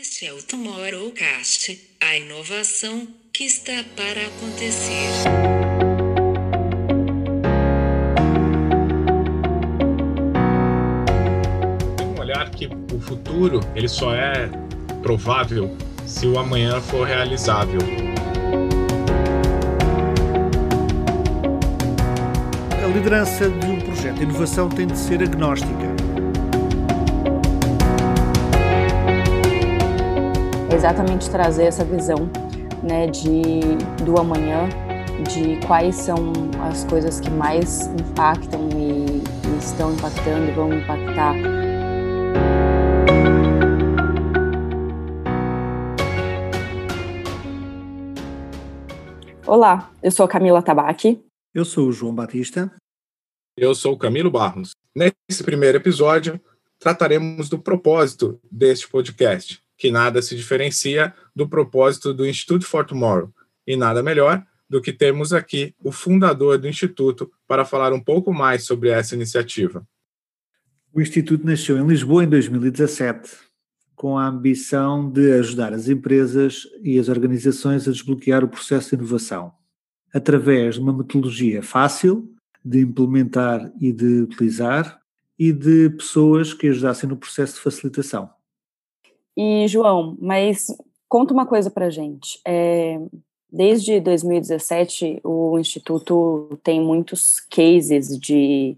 Este é o Tomorrowcast, a inovação que está para acontecer. Tem um olhar que o futuro ele só é provável se o amanhã for realizável. A liderança de um projeto de inovação tem de ser agnóstica. Exatamente trazer essa visão né, de, do amanhã, de quais são as coisas que mais impactam e, e estão impactando e vão impactar. Olá, eu sou a Camila Tabaque. Eu sou o João Batista. Eu sou o Camilo Barros. Nesse primeiro episódio, trataremos do propósito deste podcast, que nada se diferencia do propósito do Instituto for Tomorrow, e nada melhor do que termos aqui o fundador do Instituto para falar um pouco mais sobre essa iniciativa. O Instituto nasceu em Lisboa em 2017, com a ambição de ajudar as empresas e as organizações a desbloquear o processo de inovação, através de uma metodologia fácil de implementar e de utilizar e de pessoas que ajudassem no processo de facilitação. E, João, mas conta uma coisa para gente. É, desde 2017, o Instituto tem muitos cases de,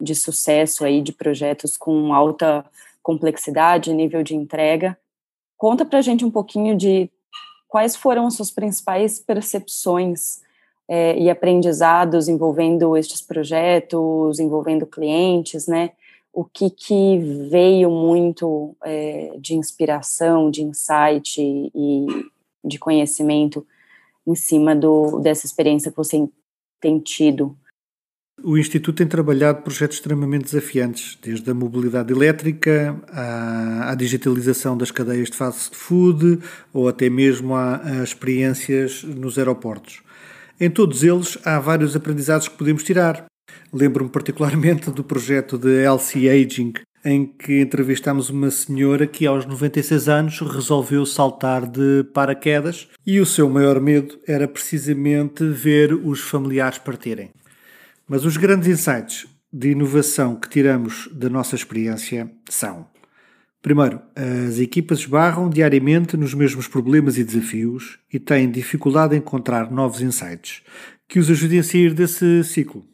de sucesso aí, de projetos com alta complexidade, nível de entrega. Conta para gente um pouquinho de quais foram as suas principais percepções é, e aprendizados envolvendo estes projetos, envolvendo clientes, né? O que, que veio muito é, de inspiração, de insight e de conhecimento em cima do, dessa experiência que você tem tido? O Instituto tem trabalhado projetos extremamente desafiantes, desde a mobilidade elétrica à, à digitalização das cadeias de fast food ou até mesmo às experiências nos aeroportos. Em todos eles há vários aprendizados que podemos tirar, Lembro-me particularmente do projeto de Elsie Aging, em que entrevistámos uma senhora que aos 96 anos resolveu saltar de paraquedas e o seu maior medo era precisamente ver os familiares partirem. Mas os grandes insights de inovação que tiramos da nossa experiência são: primeiro, as equipas esbarram diariamente nos mesmos problemas e desafios e têm dificuldade em encontrar novos insights que os ajudem a sair desse ciclo.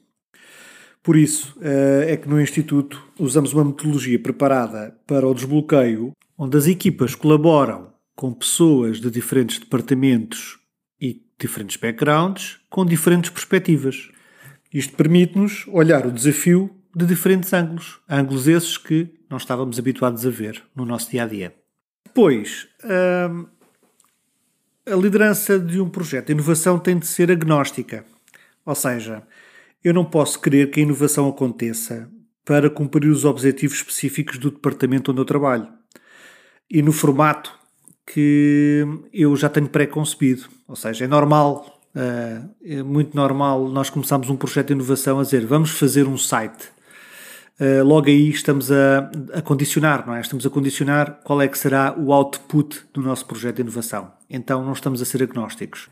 Por isso eh, é que no Instituto usamos uma metodologia preparada para o desbloqueio, onde as equipas colaboram com pessoas de diferentes departamentos e diferentes backgrounds, com diferentes perspectivas. Isto permite-nos olhar o desafio de diferentes ângulos, ângulos esses que não estávamos habituados a ver no nosso dia a dia. Depois, hum, a liderança de um projeto de inovação tem de ser agnóstica, ou seja, eu não posso querer que a inovação aconteça para cumprir os objetivos específicos do departamento onde eu trabalho e no formato que eu já tenho pré-concebido. Ou seja, é normal, eh, é muito normal nós começarmos um projeto de inovação a dizer vamos fazer um site. Eh, logo aí estamos a, a condicionar, não é? Estamos a condicionar qual é que será o output do nosso projeto de inovação. Então não estamos a ser agnósticos.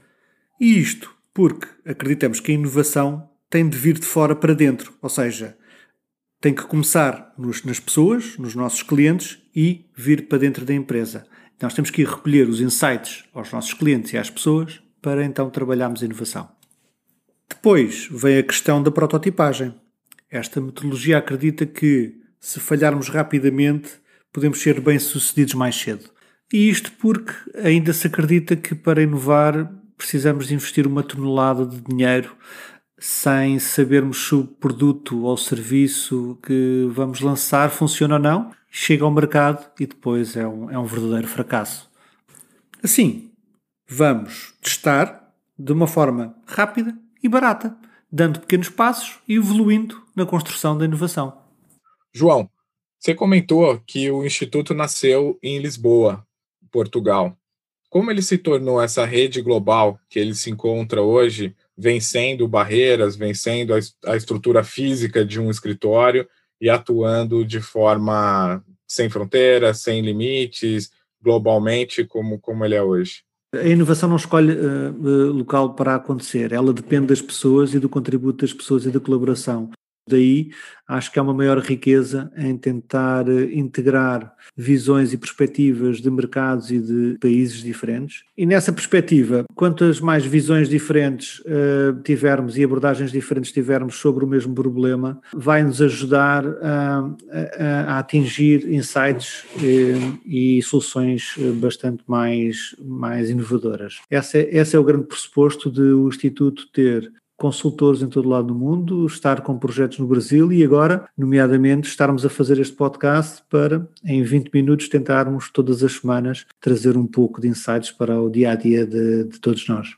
E isto porque acreditamos que a inovação tem de vir de fora para dentro, ou seja, tem que começar nos, nas pessoas, nos nossos clientes e vir para dentro da empresa. Nós temos que ir recolher os insights aos nossos clientes e às pessoas para então trabalharmos inovação. Depois vem a questão da prototipagem. Esta metodologia acredita que, se falharmos rapidamente, podemos ser bem-sucedidos mais cedo. E isto porque ainda se acredita que para inovar precisamos de investir uma tonelada de dinheiro sem sabermos se o produto ou serviço que vamos lançar funciona ou não, chega ao mercado e depois é um, é um verdadeiro fracasso. Assim, vamos testar de uma forma rápida e barata, dando pequenos passos e evoluindo na construção da inovação. João, você comentou que o Instituto nasceu em Lisboa, Portugal. Como ele se tornou essa rede global que ele se encontra hoje vencendo barreiras, vencendo a, a estrutura física de um escritório e atuando de forma sem fronteiras, sem limites, globalmente como, como ele é hoje? A inovação não escolhe uh, local para acontecer, ela depende das pessoas e do contributo das pessoas e da colaboração. Daí acho que há uma maior riqueza em tentar eh, integrar visões e perspectivas de mercados e de países diferentes. E nessa perspectiva, quantas mais visões diferentes uh, tivermos e abordagens diferentes tivermos sobre o mesmo problema, vai nos ajudar a, a, a atingir insights e, e, soluções bastante mais, mais inovadoras. Esse é, esse é o grande pressuposto de o Instituto ter consultores em todo lado do mundo, estar com projetos no Brasil e agora, nomeadamente, estarmos a fazer este podcast para, em 20 minutos, tentarmos todas as semanas trazer um pouco de insights para o dia a dia de, de todos nós.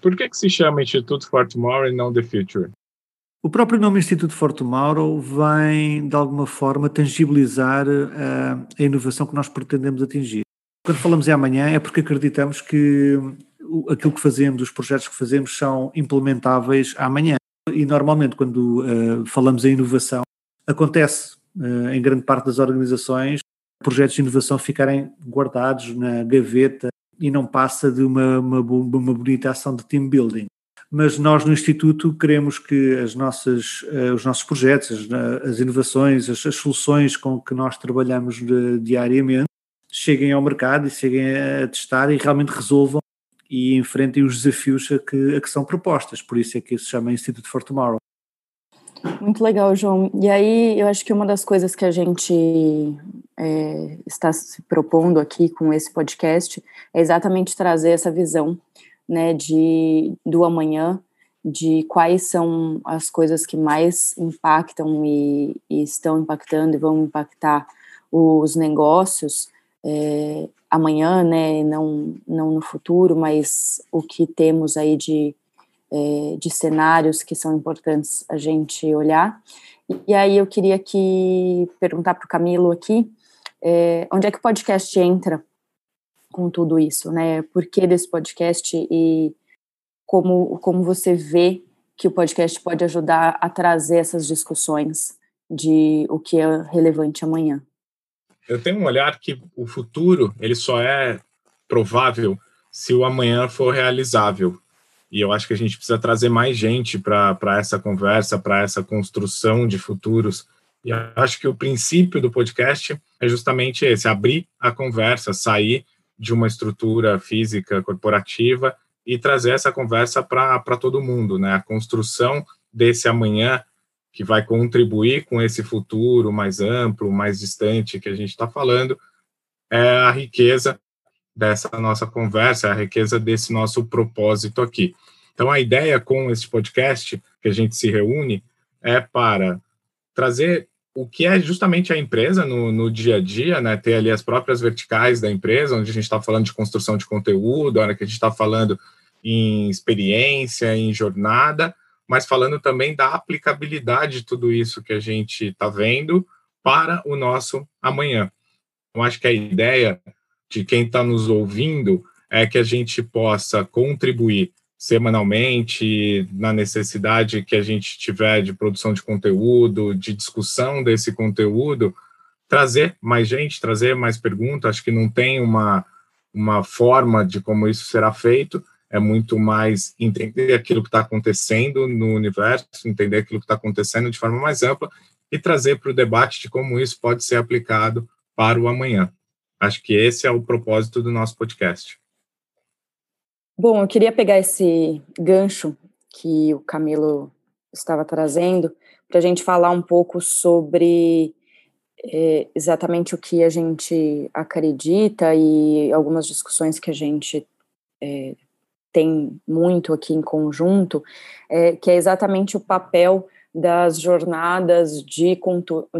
Por que, que se chama Instituto for Tomorrow e não The Future? O próprio nome Instituto for Tomorrow vem, de alguma forma, tangibilizar a, eh, a inovação que nós pretendemos atingir. Quando falamos em amanhã é porque acreditamos que aquilo que fazemos, os projetos que fazemos são implementáveis amanhã. E normalmente, quando uh, falamos em inovação, acontece uh, em grande parte das organizações projetos de inovação ficarem guardados na gaveta e não passa de uma, uma, uma bonita ação de team building. Mas nós no Instituto queremos que as nossas, uh, os nossos projetos, as, as inovações, as, as, soluções com que nós trabalhamos de, diariamente cheguem ao mercado e cheguem a testar e realmente resolvam e enfrentem os desafios a que, a que são propostas. Por isso é que se chama Institute for Tomorrow. Muito legal, João. E aí, eu acho que uma das coisas que a gente é, está se propondo aqui com esse podcast é exatamente trazer essa visão né, de, do amanhã, de quais são as coisas que mais impactam e, e estão impactando e vão impactar os negócios é, amanhã, né, não, não no futuro, mas o que temos aí de, é, de cenários que são importantes a gente olhar. E, aí eu queria que perguntar para o Camilo aqui, é, onde é que o podcast entra com tudo isso, né? Por que desse podcast e como, como você vê que o podcast pode ajudar a trazer essas discussões de o que é relevante amanhã? Eu tenho um olhar que o futuro ele só é provável se o amanhã for realizável. E eu acho que a gente precisa trazer mais gente para essa conversa, para essa construção de futuros. E acho que o princípio do podcast é justamente esse: abrir a conversa, sair de uma estrutura física corporativa e trazer essa conversa para todo mundo, né? A construção desse amanhã que vai contribuir com esse futuro mais amplo, mais distante que a gente está falando, é a riqueza dessa nossa conversa, a riqueza desse nosso propósito aqui. Então, a ideia com esse podcast que a gente se reúne é para trazer o que é justamente a empresa no, no dia a dia, né? Ter ali as próprias verticais da empresa, onde a gente está falando de construção de conteúdo, a hora que a gente está falando em experiência, em jornada, mas falando também da aplicabilidade de tudo isso que a gente está vendo para o nosso amanhã. Eu acho que a ideia de quem está nos ouvindo é que a gente possa contribuir semanalmente na necessidade que a gente tiver de produção de conteúdo, de discussão desse conteúdo, trazer mais gente, trazer mais perguntas. Acho que não tem uma, uma forma de como isso será feito, é muito mais entender aquilo que está acontecendo no universo, entender aquilo que está acontecendo de forma mais ampla e trazer para o debate de como isso pode ser aplicado para o amanhã. Acho que esse é o propósito do nosso podcast. Bom, eu queria pegar esse gancho que o Camilo estava trazendo para a gente falar um pouco sobre é, exatamente o que a gente acredita e algumas discussões que a gente é, tem muito aqui em conjunto, é, que é exatamente o papel das jornadas de,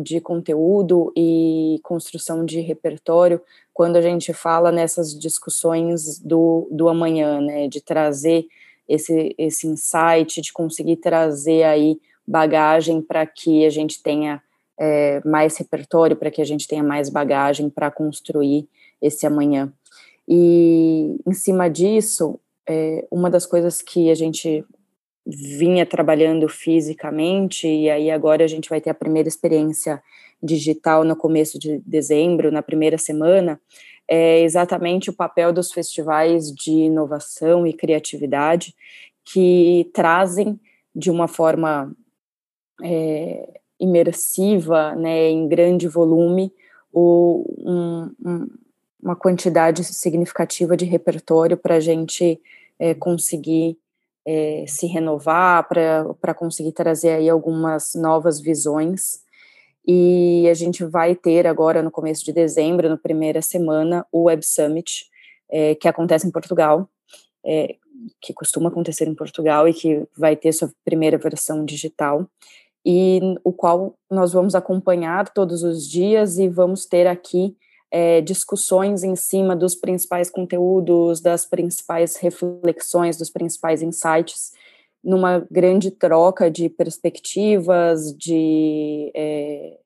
de conteúdo e construção de repertório quando a gente fala nessas discussões do, do amanhã, né, de trazer esse, esse insight, de conseguir trazer aí bagagem para que a gente tenha é, mais repertório, para que a gente tenha mais bagagem para construir esse amanhã. E em cima disso, é, uma das coisas que a gente vinha trabalhando fisicamente, e aí agora a gente vai ter a primeira experiência digital no começo de dezembro, na primeira semana, é exatamente o papel dos festivais de inovação e criatividade que trazem de uma forma é, imersiva, né, em grande volume, o, um, um, uma quantidade significativa de repertório para a gente é, conseguir é, se renovar, para conseguir trazer aí algumas novas visões. E a gente vai ter agora, no começo de dezembro, na primeira semana, o Web Summit, é, que acontece em Portugal, é, que costuma acontecer em Portugal e que vai ter sua primeira versão digital, e o qual nós vamos acompanhar todos os dias e vamos ter aqui é, discussões em cima dos principais conteúdos, das principais reflexões, dos principais insights, numa grande troca de perspectivas, de é,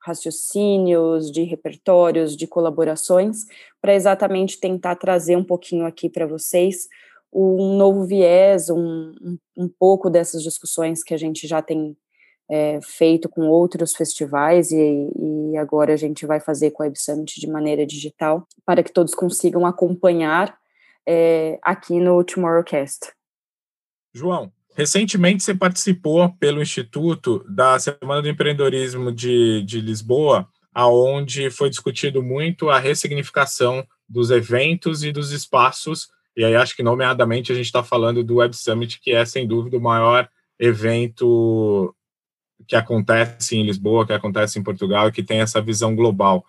raciocínios, de repertórios, de colaborações, para exatamente tentar trazer um pouquinho aqui para vocês um novo viés, um, um, um, pouco dessas discussões que a gente já tem é, feito com outros festivais e, e, agora a gente vai fazer com a Web Summit de maneira digital, para que todos consigam acompanhar é, aqui no Tomorrowcast. João, recentemente você participou pelo Instituto da Semana do Empreendedorismo de, de Lisboa, aonde foi discutido muito a ressignificação dos eventos e dos espaços e aí acho que nomeadamente a gente está falando do Web Summit, que é sem dúvida o maior evento que acontece em Lisboa, que acontece em Portugal e que tem essa visão global. O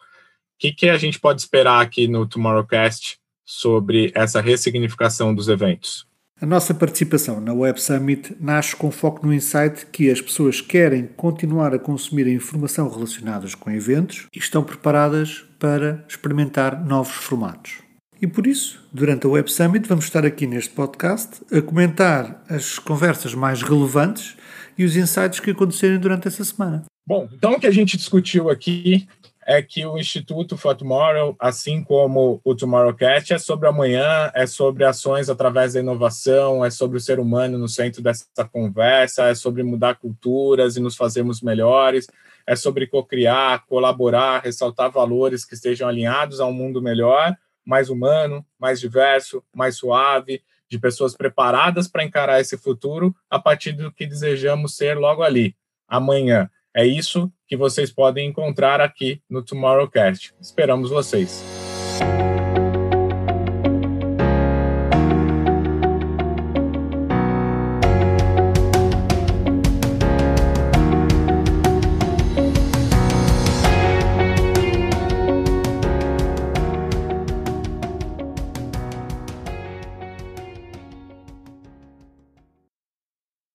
que, que a gente pode esperar aqui no Tomorrowcast sobre essa ressignificação dos eventos? A nossa participação na Web Summit nasce com foco no insight que as pessoas querem continuar a consumir a informação relacionada com eventos e estão preparadas para experimentar novos formatos. E por isso, durante a Web Summit, vamos estar aqui neste podcast a comentar as conversas mais relevantes e os insights que aconteceram durante essa semana. Bom, então o que a gente discutiu aqui é que o Instituto for Tomorrow, assim como o Tomorrowcast, é sobre amanhã, é sobre ações através da inovação, é sobre o ser humano no centro dessa conversa, é sobre mudar culturas e nos fazermos melhores, é sobre co-criar, colaborar, ressaltar valores que estejam alinhados a um mundo melhor mais humano, mais diverso, mais suave, de pessoas preparadas para encarar esse futuro a partir do que desejamos ser logo ali, amanhã. É isso que vocês podem encontrar aqui no Tomorrowcast. Esperamos vocês.